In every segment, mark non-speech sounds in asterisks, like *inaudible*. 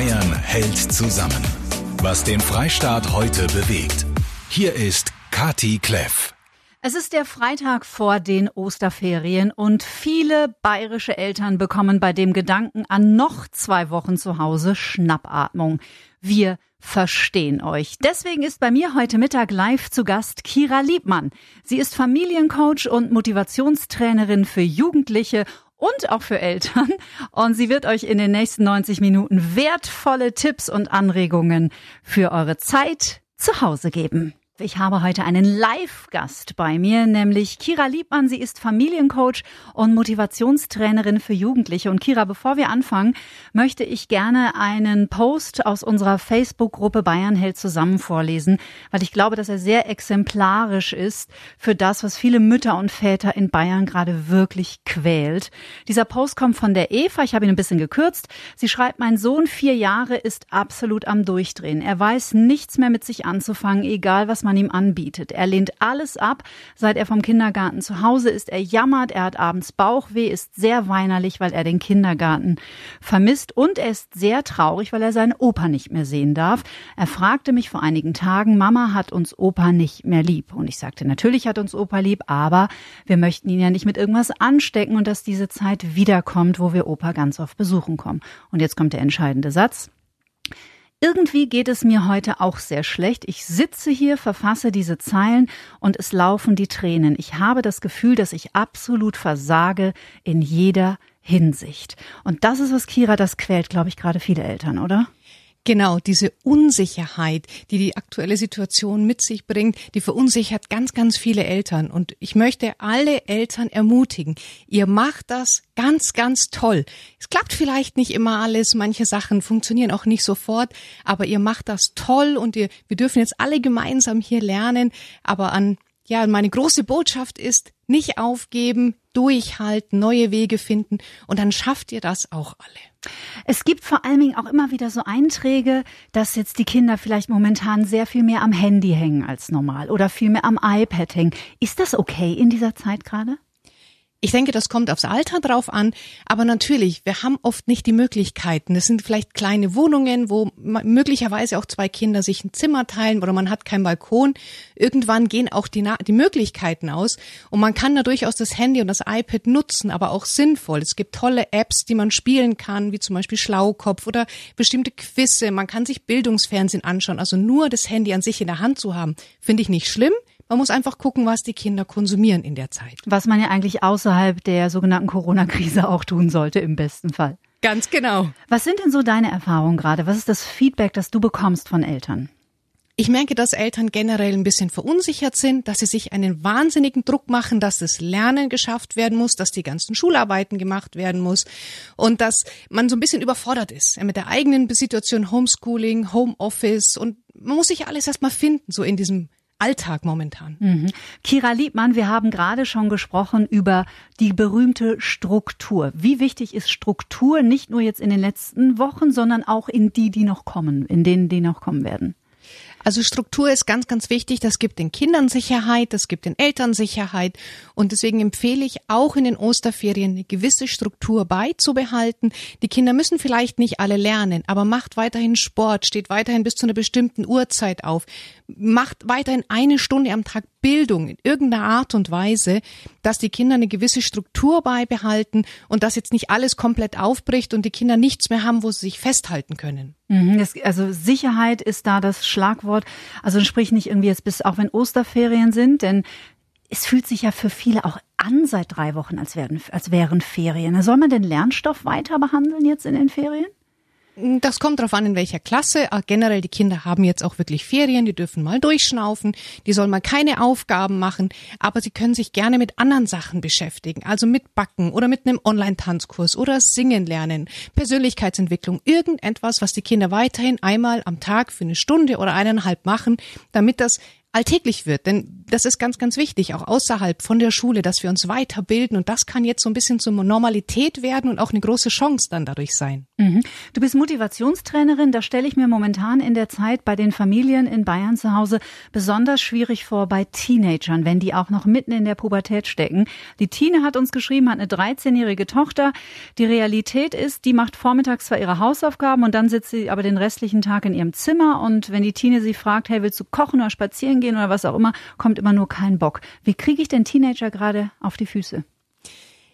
Bayern hält zusammen. Was den Freistaat heute bewegt. Hier ist Kati Kleff. Es ist der Freitag vor den Osterferien und viele bayerische Eltern bekommen bei dem Gedanken an noch zwei Wochen zu Hause Schnappatmung. Wir verstehen euch. Deswegen ist bei mir heute Mittag live zu Gast Kira Liebmann. Sie ist Familiencoach und Motivationstrainerin für Jugendliche und auch für Eltern. Und sie wird euch in den nächsten 90 Minuten wertvolle Tipps und Anregungen für eure Zeit zu Hause geben. Ich habe heute einen Live-Gast bei mir, nämlich Kira Liebmann. Sie ist Familiencoach und Motivationstrainerin für Jugendliche. Und Kira, bevor wir anfangen, möchte ich gerne einen Post aus unserer Facebook-Gruppe Bayern hält zusammen vorlesen, weil ich glaube, dass er sehr exemplarisch ist für das, was viele Mütter und Väter in Bayern gerade wirklich quält. Dieser Post kommt von der Eva. Ich habe ihn ein bisschen gekürzt. Sie schreibt, mein Sohn, vier Jahre, ist absolut am Durchdrehen. Er weiß nichts mehr mit sich anzufangen, egal was man man ihm anbietet. Er lehnt alles ab. Seit er vom Kindergarten zu Hause ist, er jammert, er hat abends Bauchweh, ist sehr weinerlich, weil er den Kindergarten vermisst und er ist sehr traurig, weil er seinen Opa nicht mehr sehen darf. Er fragte mich vor einigen Tagen, Mama hat uns Opa nicht mehr lieb. Und ich sagte, natürlich hat uns Opa lieb, aber wir möchten ihn ja nicht mit irgendwas anstecken und dass diese Zeit wiederkommt, wo wir Opa ganz oft besuchen kommen. Und jetzt kommt der entscheidende Satz. Irgendwie geht es mir heute auch sehr schlecht. Ich sitze hier, verfasse diese Zeilen und es laufen die Tränen. Ich habe das Gefühl, dass ich absolut versage in jeder Hinsicht. Und das ist was Kira, das quält, glaube ich, gerade viele Eltern, oder? Genau, diese Unsicherheit, die die aktuelle Situation mit sich bringt, die verunsichert ganz, ganz viele Eltern. Und ich möchte alle Eltern ermutigen, ihr macht das ganz, ganz toll. Es klappt vielleicht nicht immer alles, manche Sachen funktionieren auch nicht sofort, aber ihr macht das toll und ihr, wir dürfen jetzt alle gemeinsam hier lernen. Aber an, ja, meine große Botschaft ist, nicht aufgeben, durchhalten, neue Wege finden und dann schafft ihr das auch alle. Es gibt vor allen Dingen auch immer wieder so Einträge, dass jetzt die Kinder vielleicht momentan sehr viel mehr am Handy hängen als normal oder viel mehr am iPad hängen. Ist das okay in dieser Zeit gerade? Ich denke, das kommt aufs Alter drauf an, aber natürlich, wir haben oft nicht die Möglichkeiten. Das sind vielleicht kleine Wohnungen, wo möglicherweise auch zwei Kinder sich ein Zimmer teilen oder man hat keinen Balkon. Irgendwann gehen auch die, die Möglichkeiten aus und man kann da durchaus das Handy und das iPad nutzen, aber auch sinnvoll. Es gibt tolle Apps, die man spielen kann, wie zum Beispiel Schlaukopf oder bestimmte Quizze. Man kann sich Bildungsfernsehen anschauen. Also nur das Handy an sich in der Hand zu haben, finde ich nicht schlimm. Man muss einfach gucken, was die Kinder konsumieren in der Zeit. Was man ja eigentlich außerhalb der sogenannten Corona-Krise auch tun sollte, im besten Fall. Ganz genau. Was sind denn so deine Erfahrungen gerade? Was ist das Feedback, das du bekommst von Eltern? Ich merke, dass Eltern generell ein bisschen verunsichert sind, dass sie sich einen wahnsinnigen Druck machen, dass das Lernen geschafft werden muss, dass die ganzen Schularbeiten gemacht werden muss und dass man so ein bisschen überfordert ist mit der eigenen Situation Homeschooling, Homeoffice und man muss sich alles erstmal finden, so in diesem Alltag momentan. Mhm. Kira Liebmann, wir haben gerade schon gesprochen über die berühmte Struktur. Wie wichtig ist Struktur nicht nur jetzt in den letzten Wochen, sondern auch in die, die noch kommen, in denen, die noch kommen werden? Also Struktur ist ganz, ganz wichtig. Das gibt den Kindern Sicherheit, das gibt den Eltern Sicherheit. Und deswegen empfehle ich auch in den Osterferien eine gewisse Struktur beizubehalten. Die Kinder müssen vielleicht nicht alle lernen, aber macht weiterhin Sport, steht weiterhin bis zu einer bestimmten Uhrzeit auf, macht weiterhin eine Stunde am Tag Bildung in irgendeiner Art und Weise, dass die Kinder eine gewisse Struktur beibehalten und dass jetzt nicht alles komplett aufbricht und die Kinder nichts mehr haben, wo sie sich festhalten können. Mhm, also Sicherheit ist da das Schlagwort. Also sprich nicht irgendwie jetzt bis, auch wenn Osterferien sind, denn es fühlt sich ja für viele auch an seit drei Wochen, als, wären, als wären Ferien. Soll man den Lernstoff weiter behandeln jetzt in den Ferien? Das kommt darauf an, in welcher Klasse. Ah, generell, die Kinder haben jetzt auch wirklich Ferien, die dürfen mal durchschnaufen, die sollen mal keine Aufgaben machen, aber sie können sich gerne mit anderen Sachen beschäftigen, also mit Backen oder mit einem Online-Tanzkurs oder Singen lernen, Persönlichkeitsentwicklung, irgendetwas, was die Kinder weiterhin einmal am Tag für eine Stunde oder eineinhalb machen, damit das alltäglich wird. Denn das ist ganz, ganz wichtig, auch außerhalb von der Schule, dass wir uns weiterbilden. Und das kann jetzt so ein bisschen zur Normalität werden und auch eine große Chance dann dadurch sein. Mhm. Du bist Motivationstrainerin. Da stelle ich mir momentan in der Zeit bei den Familien in Bayern zu Hause besonders schwierig vor bei Teenagern, wenn die auch noch mitten in der Pubertät stecken. Die Tine hat uns geschrieben, hat eine 13-jährige Tochter. Die Realität ist, die macht vormittags zwar ihre Hausaufgaben und dann sitzt sie aber den restlichen Tag in ihrem Zimmer. Und wenn die Tine sie fragt, hey, willst du kochen oder spazieren gehen oder was auch immer, kommt immer nur kein Bock. Wie kriege ich den Teenager gerade auf die Füße?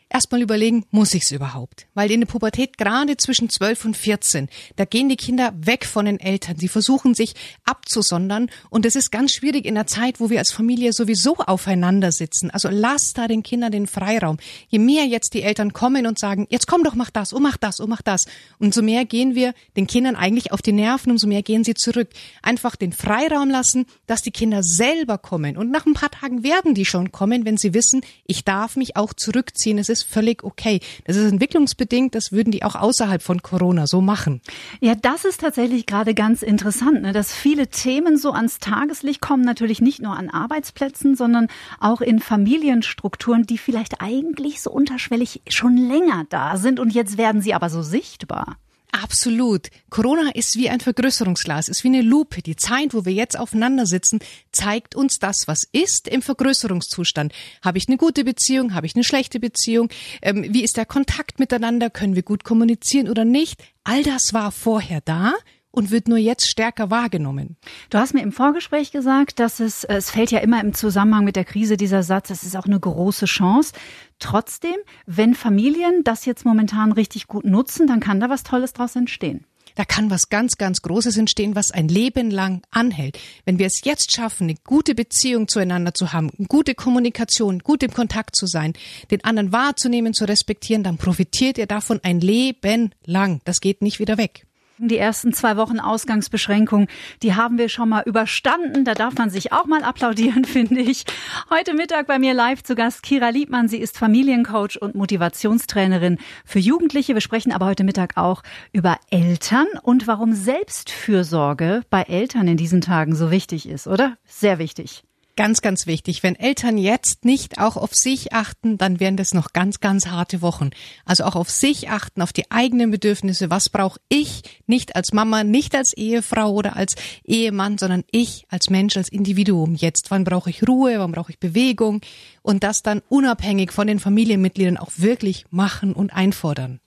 Erstmal überlegen, muss ich's überhaupt? Weil in der Pubertät gerade zwischen 12 und 14, da gehen die Kinder weg von den Eltern. Sie versuchen sich abzusondern und es ist ganz schwierig in der Zeit, wo wir als Familie sowieso aufeinander sitzen. Also lass da den Kindern den Freiraum. Je mehr jetzt die Eltern kommen und sagen, jetzt komm doch, mach das, oh mach das, oh mach das, umso mehr gehen wir den Kindern eigentlich auf die Nerven, umso mehr gehen sie zurück. Einfach den Freiraum lassen, dass die Kinder selber kommen und nach ein paar Tagen werden die schon kommen, wenn sie wissen, ich darf mich auch zurückziehen. Es ist völlig okay. Das ist entwicklungsbedingt, das würden die auch außerhalb von Corona so machen. Ja, das ist tatsächlich gerade ganz interessant, ne, dass viele Themen so ans Tageslicht kommen, natürlich nicht nur an Arbeitsplätzen, sondern auch in Familienstrukturen, die vielleicht eigentlich so unterschwellig schon länger da sind und jetzt werden sie aber so sichtbar. Absolut. Corona ist wie ein Vergrößerungsglas, ist wie eine Lupe. Die Zeit, wo wir jetzt aufeinander sitzen, zeigt uns das, was ist im Vergrößerungszustand. Habe ich eine gute Beziehung? Habe ich eine schlechte Beziehung? Ähm, wie ist der Kontakt miteinander? Können wir gut kommunizieren oder nicht? All das war vorher da und wird nur jetzt stärker wahrgenommen. Du hast mir im Vorgespräch gesagt, dass es, es fällt ja immer im Zusammenhang mit der Krise dieser Satz, es ist auch eine große Chance. Trotzdem, wenn Familien das jetzt momentan richtig gut nutzen, dann kann da was Tolles draus entstehen. Da kann was ganz, ganz Großes entstehen, was ein Leben lang anhält. Wenn wir es jetzt schaffen, eine gute Beziehung zueinander zu haben, gute Kommunikation, gut im Kontakt zu sein, den anderen wahrzunehmen, zu respektieren, dann profitiert ihr davon ein Leben lang. Das geht nicht wieder weg. Die ersten zwei Wochen Ausgangsbeschränkung, die haben wir schon mal überstanden. Da darf man sich auch mal applaudieren, *laughs* finde ich. Heute Mittag bei mir live zu Gast Kira Liebmann. Sie ist Familiencoach und Motivationstrainerin für Jugendliche. Wir sprechen aber heute Mittag auch über Eltern und warum Selbstfürsorge bei Eltern in diesen Tagen so wichtig ist, oder? Sehr wichtig. Ganz, ganz wichtig. Wenn Eltern jetzt nicht auch auf sich achten, dann werden das noch ganz, ganz harte Wochen. Also auch auf sich achten, auf die eigenen Bedürfnisse. Was brauche ich nicht als Mama, nicht als Ehefrau oder als Ehemann, sondern ich als Mensch, als Individuum jetzt. Wann brauche ich Ruhe? Wann brauche ich Bewegung? Und das dann unabhängig von den Familienmitgliedern auch wirklich machen und einfordern.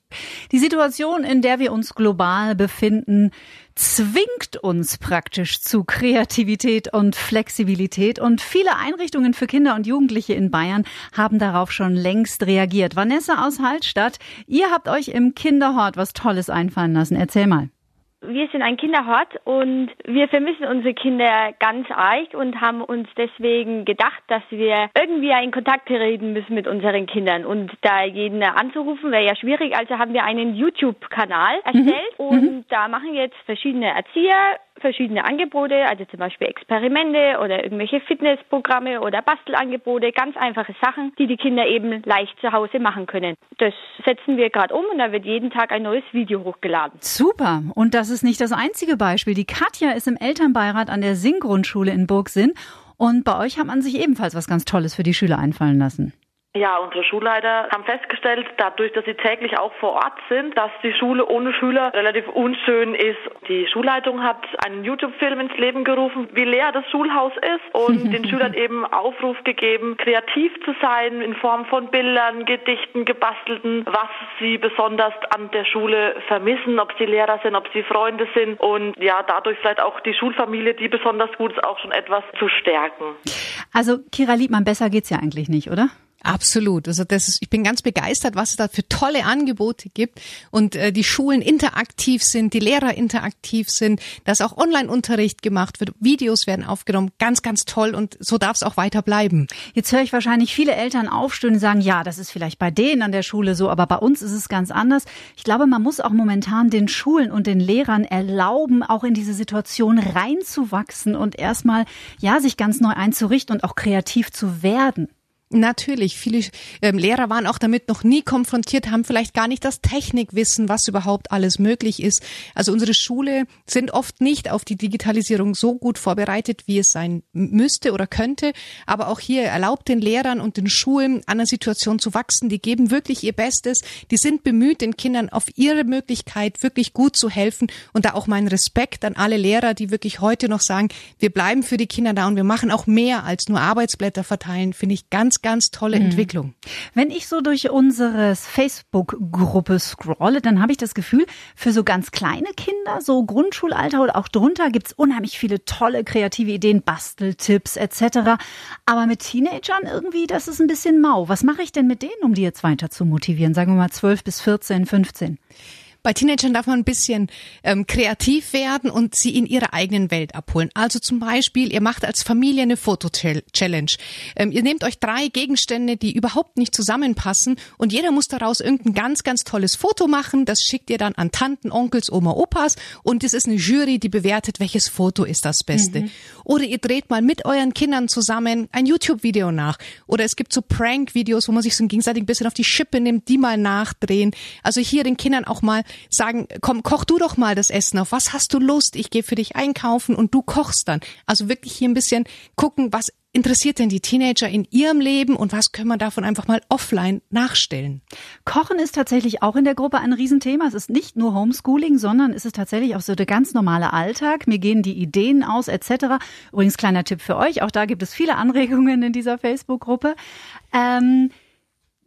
Die Situation, in der wir uns global befinden, zwingt uns praktisch zu Kreativität und Flexibilität und viele Einrichtungen für Kinder und Jugendliche in Bayern haben darauf schon längst reagiert. Vanessa aus Hallstatt, ihr habt euch im Kinderhort was Tolles einfallen lassen. Erzähl mal. Wir sind ein Kinderhort und wir vermissen unsere Kinder ganz arg und haben uns deswegen gedacht, dass wir irgendwie in Kontakt treten müssen mit unseren Kindern. Und da jeden anzurufen wäre ja schwierig, also haben wir einen YouTube-Kanal erstellt mhm. und mhm. da machen jetzt verschiedene Erzieher verschiedene Angebote, also zum Beispiel Experimente oder irgendwelche Fitnessprogramme oder Bastelangebote, ganz einfache Sachen, die die Kinder eben leicht zu Hause machen können. Das setzen wir gerade um und da wird jeden Tag ein neues Video hochgeladen. Super. Und das ist nicht das einzige Beispiel. Die Katja ist im Elternbeirat an der Sing-Grundschule in Burgsinn und bei euch hat man sich ebenfalls was ganz Tolles für die Schüler einfallen lassen. Ja, unsere Schulleiter haben festgestellt, dadurch, dass sie täglich auch vor Ort sind, dass die Schule ohne Schüler relativ unschön ist. Die Schulleitung hat einen YouTube-Film ins Leben gerufen, wie leer das Schulhaus ist und den *laughs* Schülern eben Aufruf gegeben, kreativ zu sein in Form von Bildern, Gedichten, gebastelten, was sie besonders an der Schule vermissen, ob sie Lehrer sind, ob sie Freunde sind und ja, dadurch vielleicht auch die Schulfamilie, die besonders gut ist, auch schon etwas zu stärken. Also Kira Liebmann, besser geht's ja eigentlich nicht, oder? Absolut. Also das ist, ich bin ganz begeistert, was es da für tolle Angebote gibt und äh, die Schulen interaktiv sind, die Lehrer interaktiv sind, dass auch Online-Unterricht gemacht wird, Videos werden aufgenommen, ganz, ganz toll und so darf es auch weiter bleiben. Jetzt höre ich wahrscheinlich viele Eltern aufstehen und sagen, ja, das ist vielleicht bei denen an der Schule so, aber bei uns ist es ganz anders. Ich glaube, man muss auch momentan den Schulen und den Lehrern erlauben, auch in diese Situation reinzuwachsen und erstmal, ja, sich ganz neu einzurichten und auch kreativ zu werden. Natürlich, viele ähm, Lehrer waren auch damit noch nie konfrontiert, haben vielleicht gar nicht das Technikwissen, was überhaupt alles möglich ist. Also unsere Schule sind oft nicht auf die Digitalisierung so gut vorbereitet, wie es sein müsste oder könnte. Aber auch hier erlaubt den Lehrern und den Schulen an der Situation zu wachsen. Die geben wirklich ihr Bestes. Die sind bemüht, den Kindern auf ihre Möglichkeit wirklich gut zu helfen. Und da auch mein Respekt an alle Lehrer, die wirklich heute noch sagen, wir bleiben für die Kinder da und wir machen auch mehr als nur Arbeitsblätter verteilen, finde ich ganz ganz, tolle mhm. Entwicklung. Wenn ich so durch unsere Facebook-Gruppe scrolle, dann habe ich das Gefühl, für so ganz kleine Kinder, so Grundschulalter oder auch drunter, gibt's unheimlich viele tolle kreative Ideen, Basteltipps etc. Aber mit Teenagern irgendwie, das ist ein bisschen mau. Was mache ich denn mit denen, um die jetzt weiter zu motivieren? Sagen wir mal 12 bis 14, 15. Bei Teenagern darf man ein bisschen ähm, kreativ werden und sie in ihrer eigenen Welt abholen. Also zum Beispiel, ihr macht als Familie eine Foto-Challenge. Ähm, ihr nehmt euch drei Gegenstände, die überhaupt nicht zusammenpassen und jeder muss daraus irgendein ganz, ganz tolles Foto machen. Das schickt ihr dann an Tanten, Onkels, Oma, Opas und es ist eine Jury, die bewertet, welches Foto ist das Beste. Mhm. Oder ihr dreht mal mit euren Kindern zusammen ein YouTube-Video nach. Oder es gibt so Prank-Videos, wo man sich so gegenseitig ein bisschen auf die Schippe nimmt, die mal nachdrehen. Also hier den Kindern auch mal sagen, komm, koch du doch mal das Essen auf. Was hast du Lust? Ich gehe für dich einkaufen und du kochst dann. Also wirklich hier ein bisschen gucken, was interessiert denn die Teenager in ihrem Leben und was können wir davon einfach mal offline nachstellen? Kochen ist tatsächlich auch in der Gruppe ein Riesenthema. Es ist nicht nur Homeschooling, sondern es ist tatsächlich auch so der ganz normale Alltag. Mir gehen die Ideen aus etc. Übrigens kleiner Tipp für euch, auch da gibt es viele Anregungen in dieser Facebook-Gruppe. Ähm,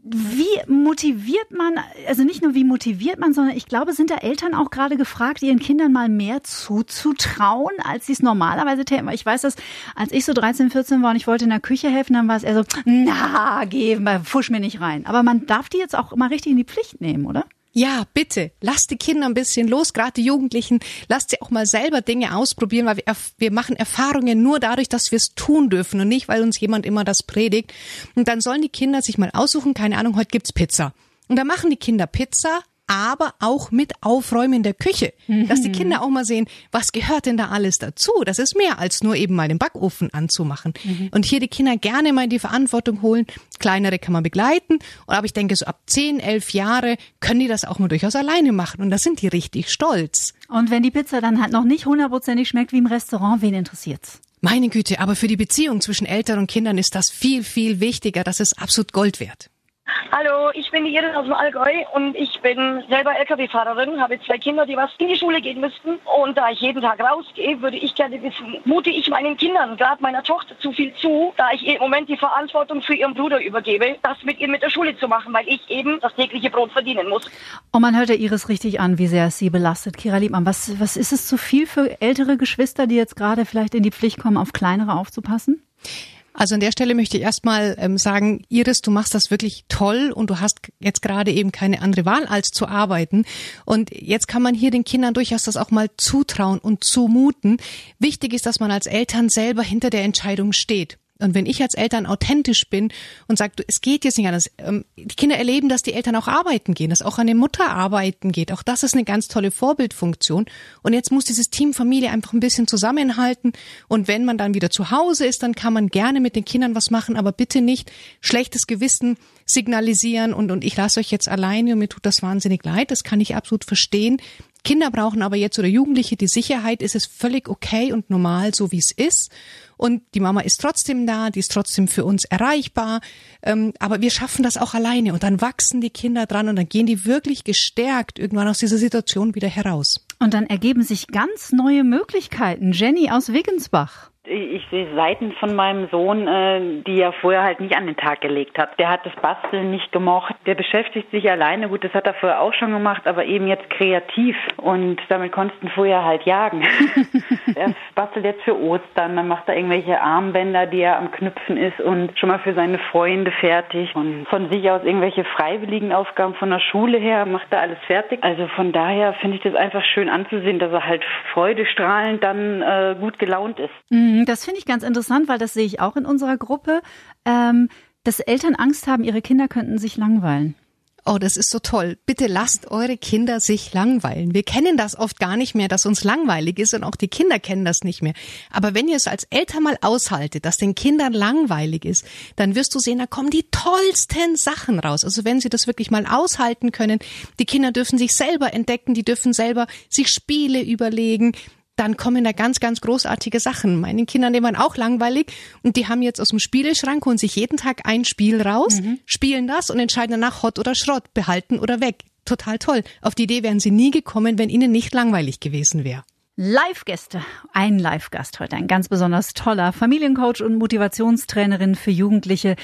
wie motiviert man, also nicht nur wie motiviert man, sondern ich glaube, sind da Eltern auch gerade gefragt, ihren Kindern mal mehr zuzutrauen, als sie es normalerweise täten. Ich weiß das, als ich so 13, 14 war und ich wollte in der Küche helfen, dann war es eher so, na, geh, fusch mir nicht rein. Aber man darf die jetzt auch mal richtig in die Pflicht nehmen, oder? Ja, bitte, lasst die Kinder ein bisschen los, gerade die Jugendlichen, lasst sie auch mal selber Dinge ausprobieren, weil wir, wir machen Erfahrungen nur dadurch, dass wir es tun dürfen und nicht, weil uns jemand immer das predigt. Und dann sollen die Kinder sich mal aussuchen, keine Ahnung, heute gibt's Pizza. Und dann machen die Kinder Pizza, aber auch mit Aufräumen in der Küche. Mhm. Dass die Kinder auch mal sehen, was gehört denn da alles dazu? Das ist mehr als nur eben mal den Backofen anzumachen. Mhm. Und hier die Kinder gerne mal in die Verantwortung holen. Kleinere kann man begleiten. Aber ich denke, so ab 10, 11 Jahre können die das auch mal durchaus alleine machen. Und da sind die richtig stolz. Und wenn die Pizza dann halt noch nicht hundertprozentig schmeckt wie im Restaurant, wen interessiert's? Meine Güte, aber für die Beziehung zwischen Eltern und Kindern ist das viel, viel wichtiger. Das ist absolut Gold wert. Hallo, ich bin die Iris aus dem Allgäu und ich bin selber LKW-Fahrerin, habe zwei Kinder, die was in die Schule gehen müssten. Und da ich jeden Tag rausgehe, würde ich gerne wissen, mute ich meinen Kindern, gerade meiner Tochter, zu viel zu, da ich ihr im Moment die Verantwortung für ihren Bruder übergebe, das mit ihr mit der Schule zu machen, weil ich eben das tägliche Brot verdienen muss. Und man hört der Iris richtig an, wie sehr es sie belastet. Kira Liebmann, was, was ist es zu viel für ältere Geschwister, die jetzt gerade vielleicht in die Pflicht kommen, auf kleinere aufzupassen? Also an der Stelle möchte ich erstmal ähm, sagen, Iris, du machst das wirklich toll und du hast jetzt gerade eben keine andere Wahl, als zu arbeiten. Und jetzt kann man hier den Kindern durchaus das auch mal zutrauen und zumuten. Wichtig ist, dass man als Eltern selber hinter der Entscheidung steht. Und wenn ich als Eltern authentisch bin und sage, es geht jetzt nicht anders, ähm, die Kinder erleben, dass die Eltern auch arbeiten gehen, dass auch eine Mutter arbeiten geht. Auch das ist eine ganz tolle Vorbildfunktion. Und jetzt muss dieses Team Familie einfach ein bisschen zusammenhalten. Und wenn man dann wieder zu Hause ist, dann kann man gerne mit den Kindern was machen, aber bitte nicht schlechtes Gewissen signalisieren und, und ich lasse euch jetzt alleine und mir tut das wahnsinnig leid. Das kann ich absolut verstehen. Kinder brauchen aber jetzt oder Jugendliche die Sicherheit, ist es völlig okay und normal, so wie es ist. Und die Mama ist trotzdem da, die ist trotzdem für uns erreichbar. Ähm, aber wir schaffen das auch alleine und dann wachsen die Kinder dran und dann gehen die wirklich gestärkt irgendwann aus dieser Situation wieder heraus. Und dann ergeben sich ganz neue Möglichkeiten. Jenny aus Wiggensbach. Ich sehe Seiten von meinem Sohn, äh, die er vorher halt nicht an den Tag gelegt hat. Der hat das Basteln nicht gemocht. Der beschäftigt sich alleine. Gut, das hat er vorher auch schon gemacht, aber eben jetzt kreativ. Und damit konntest du vorher halt jagen. *laughs* er bastelt jetzt für Ostern. Dann macht er irgendwelche Armbänder, die er am Knüpfen ist und schon mal für seine Freunde fertig. Und von sich aus irgendwelche freiwilligen Aufgaben von der Schule her macht er alles fertig. Also von daher finde ich das einfach schön anzusehen, dass er halt freudestrahlend dann äh, gut gelaunt ist. Mhm. Mhm, das finde ich ganz interessant, weil das sehe ich auch in unserer Gruppe, ähm, dass Eltern Angst haben, ihre Kinder könnten sich langweilen. Oh, das ist so toll. Bitte lasst eure Kinder sich langweilen. Wir kennen das oft gar nicht mehr, dass uns langweilig ist und auch die Kinder kennen das nicht mehr. Aber wenn ihr es als Eltern mal aushaltet, dass den Kindern langweilig ist, dann wirst du sehen, da kommen die tollsten Sachen raus. Also wenn sie das wirklich mal aushalten können, die Kinder dürfen sich selber entdecken, die dürfen selber sich Spiele überlegen, dann kommen da ganz, ganz großartige Sachen. Meinen Kindern, die waren auch langweilig und die haben jetzt aus dem Spieleschrank und sich jeden Tag ein Spiel raus, mhm. spielen das und entscheiden danach Hot oder Schrott, behalten oder weg. Total toll. Auf die Idee wären sie nie gekommen, wenn ihnen nicht langweilig gewesen wäre. Live-Gäste, ein Live-Gast heute, ein ganz besonders toller Familiencoach und Motivationstrainerin für Jugendliche,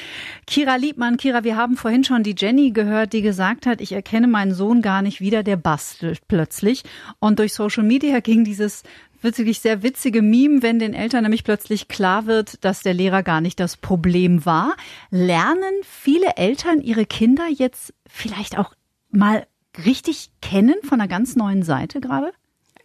Kira Liebmann. Kira, wir haben vorhin schon die Jenny gehört, die gesagt hat, ich erkenne meinen Sohn gar nicht wieder, der bastelt plötzlich. Und durch Social Media ging dieses wirklich sehr witzige Meme, wenn den Eltern nämlich plötzlich klar wird, dass der Lehrer gar nicht das Problem war. Lernen viele Eltern ihre Kinder jetzt vielleicht auch mal richtig kennen von einer ganz neuen Seite gerade?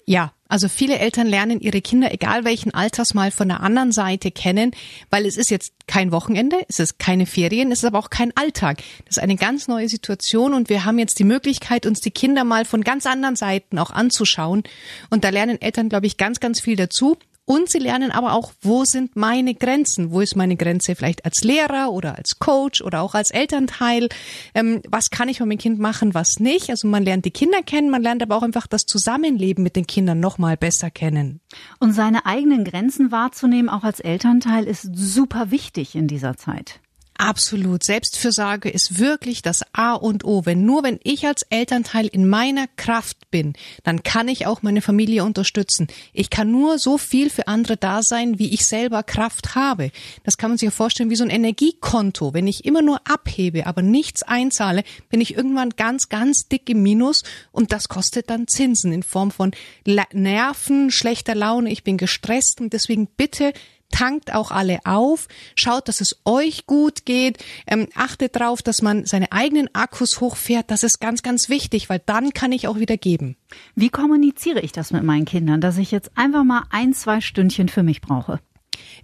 Ja, also viele Eltern lernen ihre Kinder, egal welchen Alters, mal von der anderen Seite kennen, weil es ist jetzt kein Wochenende, es ist keine Ferien, es ist aber auch kein Alltag. Das ist eine ganz neue Situation und wir haben jetzt die Möglichkeit, uns die Kinder mal von ganz anderen Seiten auch anzuschauen. Und da lernen Eltern, glaube ich, ganz, ganz viel dazu. Und sie lernen aber auch, wo sind meine Grenzen? Wo ist meine Grenze vielleicht als Lehrer oder als Coach oder auch als Elternteil? Ähm, was kann ich mit meinem Kind machen, was nicht? Also man lernt die Kinder kennen, man lernt aber auch einfach das Zusammenleben mit den Kindern nochmal besser kennen. Und seine eigenen Grenzen wahrzunehmen, auch als Elternteil, ist super wichtig in dieser Zeit. Absolut. Selbstfürsorge ist wirklich das A und O. Wenn nur wenn ich als Elternteil in meiner Kraft bin, dann kann ich auch meine Familie unterstützen. Ich kann nur so viel für andere da sein, wie ich selber Kraft habe. Das kann man sich ja vorstellen wie so ein Energiekonto. Wenn ich immer nur abhebe, aber nichts einzahle, bin ich irgendwann ganz, ganz dick im Minus und das kostet dann Zinsen in Form von Nerven, schlechter Laune. Ich bin gestresst und deswegen bitte tankt auch alle auf, schaut, dass es euch gut geht, ähm, achtet darauf, dass man seine eigenen Akkus hochfährt. Das ist ganz, ganz wichtig, weil dann kann ich auch wieder geben. Wie kommuniziere ich das mit meinen Kindern, dass ich jetzt einfach mal ein, zwei Stündchen für mich brauche?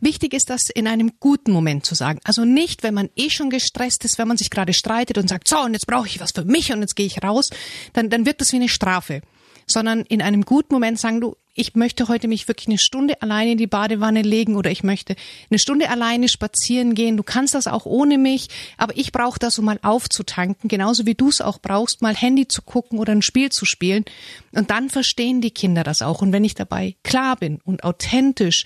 Wichtig ist das in einem guten Moment zu sagen. Also nicht, wenn man eh schon gestresst ist, wenn man sich gerade streitet und sagt, so, und jetzt brauche ich was für mich und jetzt gehe ich raus, dann, dann wirkt das wie eine Strafe. Sondern in einem guten Moment sagen du, ich möchte heute mich wirklich eine Stunde alleine in die Badewanne legen oder ich möchte eine Stunde alleine spazieren gehen. Du kannst das auch ohne mich, aber ich brauche das, um mal aufzutanken, genauso wie du es auch brauchst, mal Handy zu gucken oder ein Spiel zu spielen. Und dann verstehen die Kinder das auch. Und wenn ich dabei klar bin und authentisch,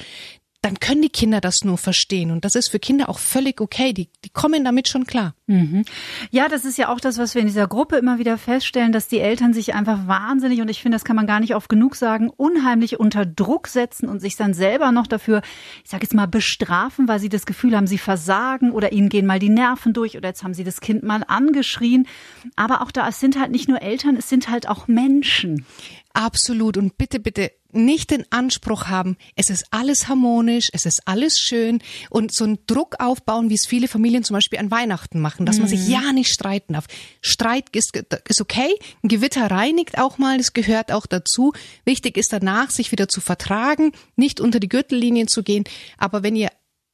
dann können die Kinder das nur verstehen. Und das ist für Kinder auch völlig okay. Die, die kommen damit schon klar. Mhm. Ja, das ist ja auch das, was wir in dieser Gruppe immer wieder feststellen, dass die Eltern sich einfach wahnsinnig, und ich finde, das kann man gar nicht oft genug sagen, unheimlich unter Druck setzen und sich dann selber noch dafür, ich sage jetzt mal, bestrafen, weil sie das Gefühl haben, sie versagen oder ihnen gehen mal die Nerven durch oder jetzt haben sie das Kind mal angeschrien. Aber auch da, es sind halt nicht nur Eltern, es sind halt auch Menschen. Absolut. Und bitte, bitte nicht den Anspruch haben, es ist alles harmonisch, es ist alles schön und so einen Druck aufbauen, wie es viele Familien zum Beispiel an Weihnachten machen, dass man sich mhm. ja nicht streiten darf. Streit ist, ist okay, ein Gewitter reinigt auch mal, das gehört auch dazu. Wichtig ist danach, sich wieder zu vertragen, nicht unter die Gürtellinien zu gehen. Aber wenn ihr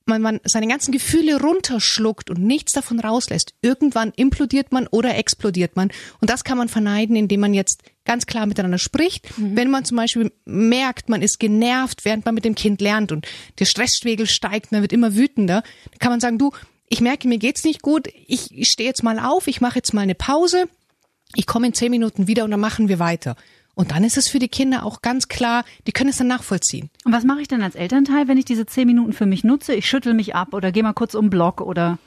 man, man seine ganzen Gefühle runterschluckt und nichts davon rauslässt, irgendwann implodiert man oder explodiert man. Und das kann man verneiden, indem man jetzt ganz klar miteinander spricht. Mhm. Wenn man zum Beispiel merkt, man ist genervt, während man mit dem Kind lernt und der Stressspiegel steigt, man wird immer wütender, dann kann man sagen, du, ich merke, mir geht's nicht gut, ich, ich stehe jetzt mal auf, ich mache jetzt mal eine Pause, ich komme in zehn Minuten wieder und dann machen wir weiter. Und dann ist es für die Kinder auch ganz klar, die können es dann nachvollziehen. Und was mache ich denn als Elternteil, wenn ich diese zehn Minuten für mich nutze? Ich schüttel mich ab oder gehe mal kurz um Block oder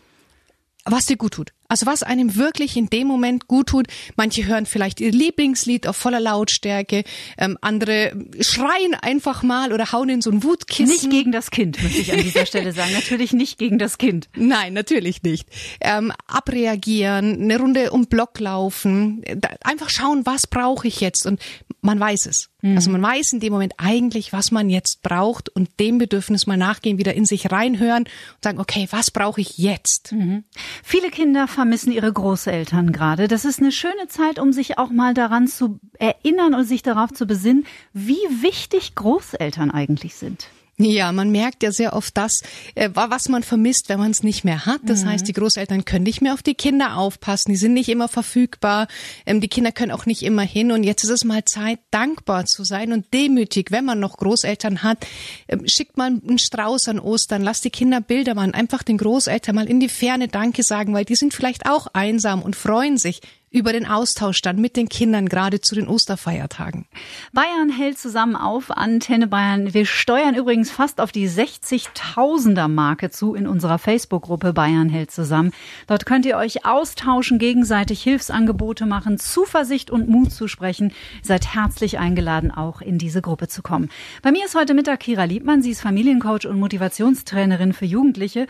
was dir gut tut. Also was einem wirklich in dem Moment gut tut. Manche hören vielleicht ihr Lieblingslied auf voller Lautstärke, ähm, andere schreien einfach mal oder hauen in so ein Wutkissen. Nicht gegen das Kind, möchte ich an dieser *laughs* Stelle sagen. Natürlich nicht gegen das Kind. Nein, natürlich nicht. Ähm, abreagieren, eine Runde um Block laufen, einfach schauen, was brauche ich jetzt und man weiß es. Mhm. Also man weiß in dem Moment eigentlich, was man jetzt braucht und dem Bedürfnis mal nachgehen, wieder in sich reinhören und sagen, okay, was brauche ich jetzt? Mhm. Viele Kinder vermissen ihre Großeltern gerade. Das ist eine schöne Zeit, um sich auch mal daran zu erinnern und sich darauf zu besinnen, wie wichtig Großeltern eigentlich sind. Ja, man merkt ja sehr oft das, äh, was man vermisst, wenn man es nicht mehr hat. Das mhm. heißt, die Großeltern können nicht mehr auf die Kinder aufpassen, die sind nicht immer verfügbar, ähm, die Kinder können auch nicht immer hin. Und jetzt ist es mal Zeit, dankbar zu sein und demütig, wenn man noch Großeltern hat. Ähm, schickt mal einen Strauß an Ostern, lasst die Kinder Bilder machen, einfach den Großeltern mal in die Ferne Danke sagen, weil die sind vielleicht auch einsam und freuen sich über den Austausch dann mit den Kindern gerade zu den Osterfeiertagen. Bayern hält zusammen auf, Antenne Bayern. Wir steuern übrigens fast auf die 60.000er Marke zu in unserer Facebook-Gruppe Bayern hält zusammen. Dort könnt ihr euch austauschen, gegenseitig Hilfsangebote machen, Zuversicht und Mut zu sprechen. Seid herzlich eingeladen, auch in diese Gruppe zu kommen. Bei mir ist heute Mittag Kira Liebmann. Sie ist Familiencoach und Motivationstrainerin für Jugendliche.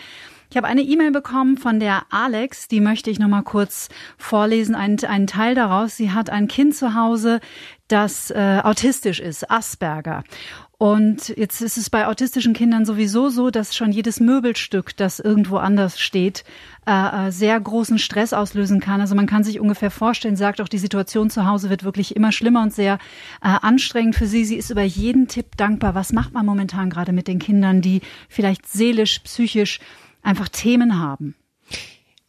Ich habe eine E-Mail bekommen von der Alex, die möchte ich noch mal kurz vorlesen, einen, einen Teil daraus. Sie hat ein Kind zu Hause, das äh, autistisch ist, Asperger. Und jetzt ist es bei autistischen Kindern sowieso so, dass schon jedes Möbelstück, das irgendwo anders steht, äh, äh sehr großen Stress auslösen kann. Also man kann sich ungefähr vorstellen, sagt auch, die Situation zu Hause wird wirklich immer schlimmer und sehr äh, anstrengend für sie. Sie ist über jeden Tipp dankbar. Was macht man momentan gerade mit den Kindern, die vielleicht seelisch, psychisch einfach Themen haben?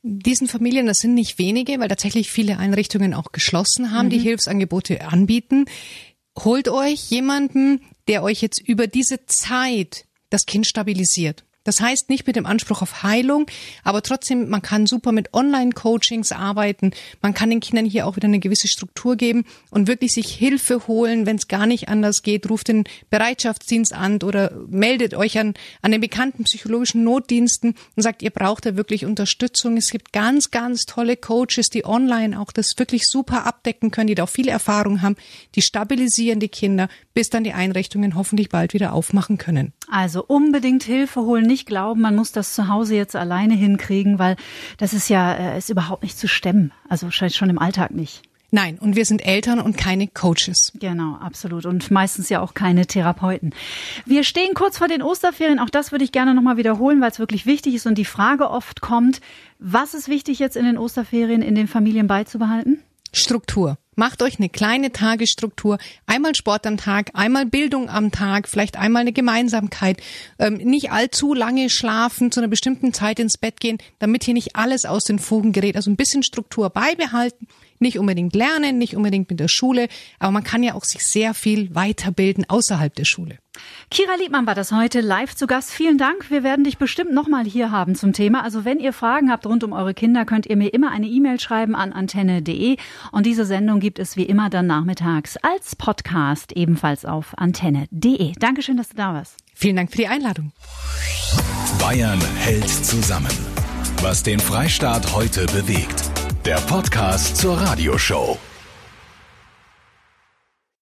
Diesen Familien, das sind nicht wenige, weil tatsächlich viele Einrichtungen auch geschlossen haben, mhm. die Hilfsangebote anbieten. Holt euch jemanden, der euch jetzt über diese Zeit das Kind stabilisiert. Das heißt nicht mit dem Anspruch auf Heilung, aber trotzdem, man kann super mit Online-Coachings arbeiten. Man kann den Kindern hier auch wieder eine gewisse Struktur geben und wirklich sich Hilfe holen, wenn es gar nicht anders geht. Ruft den Bereitschaftsdienst an oder meldet euch an, an den bekannten psychologischen Notdiensten und sagt, ihr braucht da wirklich Unterstützung. Es gibt ganz, ganz tolle Coaches, die online auch das wirklich super abdecken können, die da auch viel Erfahrung haben. Die stabilisieren die Kinder, bis dann die Einrichtungen hoffentlich bald wieder aufmachen können. Also unbedingt Hilfe holen, nicht glauben, man muss das zu Hause jetzt alleine hinkriegen, weil das ist ja äh, ist überhaupt nicht zu stemmen. Also schon im Alltag nicht. Nein, und wir sind Eltern und keine Coaches. Genau, absolut. Und meistens ja auch keine Therapeuten. Wir stehen kurz vor den Osterferien. Auch das würde ich gerne nochmal wiederholen, weil es wirklich wichtig ist und die Frage oft kommt, was ist wichtig jetzt in den Osterferien in den Familien beizubehalten? Struktur. Macht euch eine kleine Tagesstruktur. Einmal Sport am Tag, einmal Bildung am Tag, vielleicht einmal eine Gemeinsamkeit. Ähm, nicht allzu lange schlafen, zu einer bestimmten Zeit ins Bett gehen, damit hier nicht alles aus den Fugen gerät. Also ein bisschen Struktur beibehalten. Nicht unbedingt lernen, nicht unbedingt mit der Schule, aber man kann ja auch sich sehr viel weiterbilden außerhalb der Schule. Kira Liebmann war das heute live zu Gast. Vielen Dank. Wir werden dich bestimmt nochmal hier haben zum Thema. Also wenn ihr Fragen habt rund um eure Kinder, könnt ihr mir immer eine E-Mail schreiben an antenne.de. Und diese Sendung gibt es wie immer dann nachmittags als Podcast ebenfalls auf antenne.de. Dankeschön, dass du da warst. Vielen Dank für die Einladung. Bayern hält zusammen. Was den Freistaat heute bewegt. Der Podcast zur Radioshow.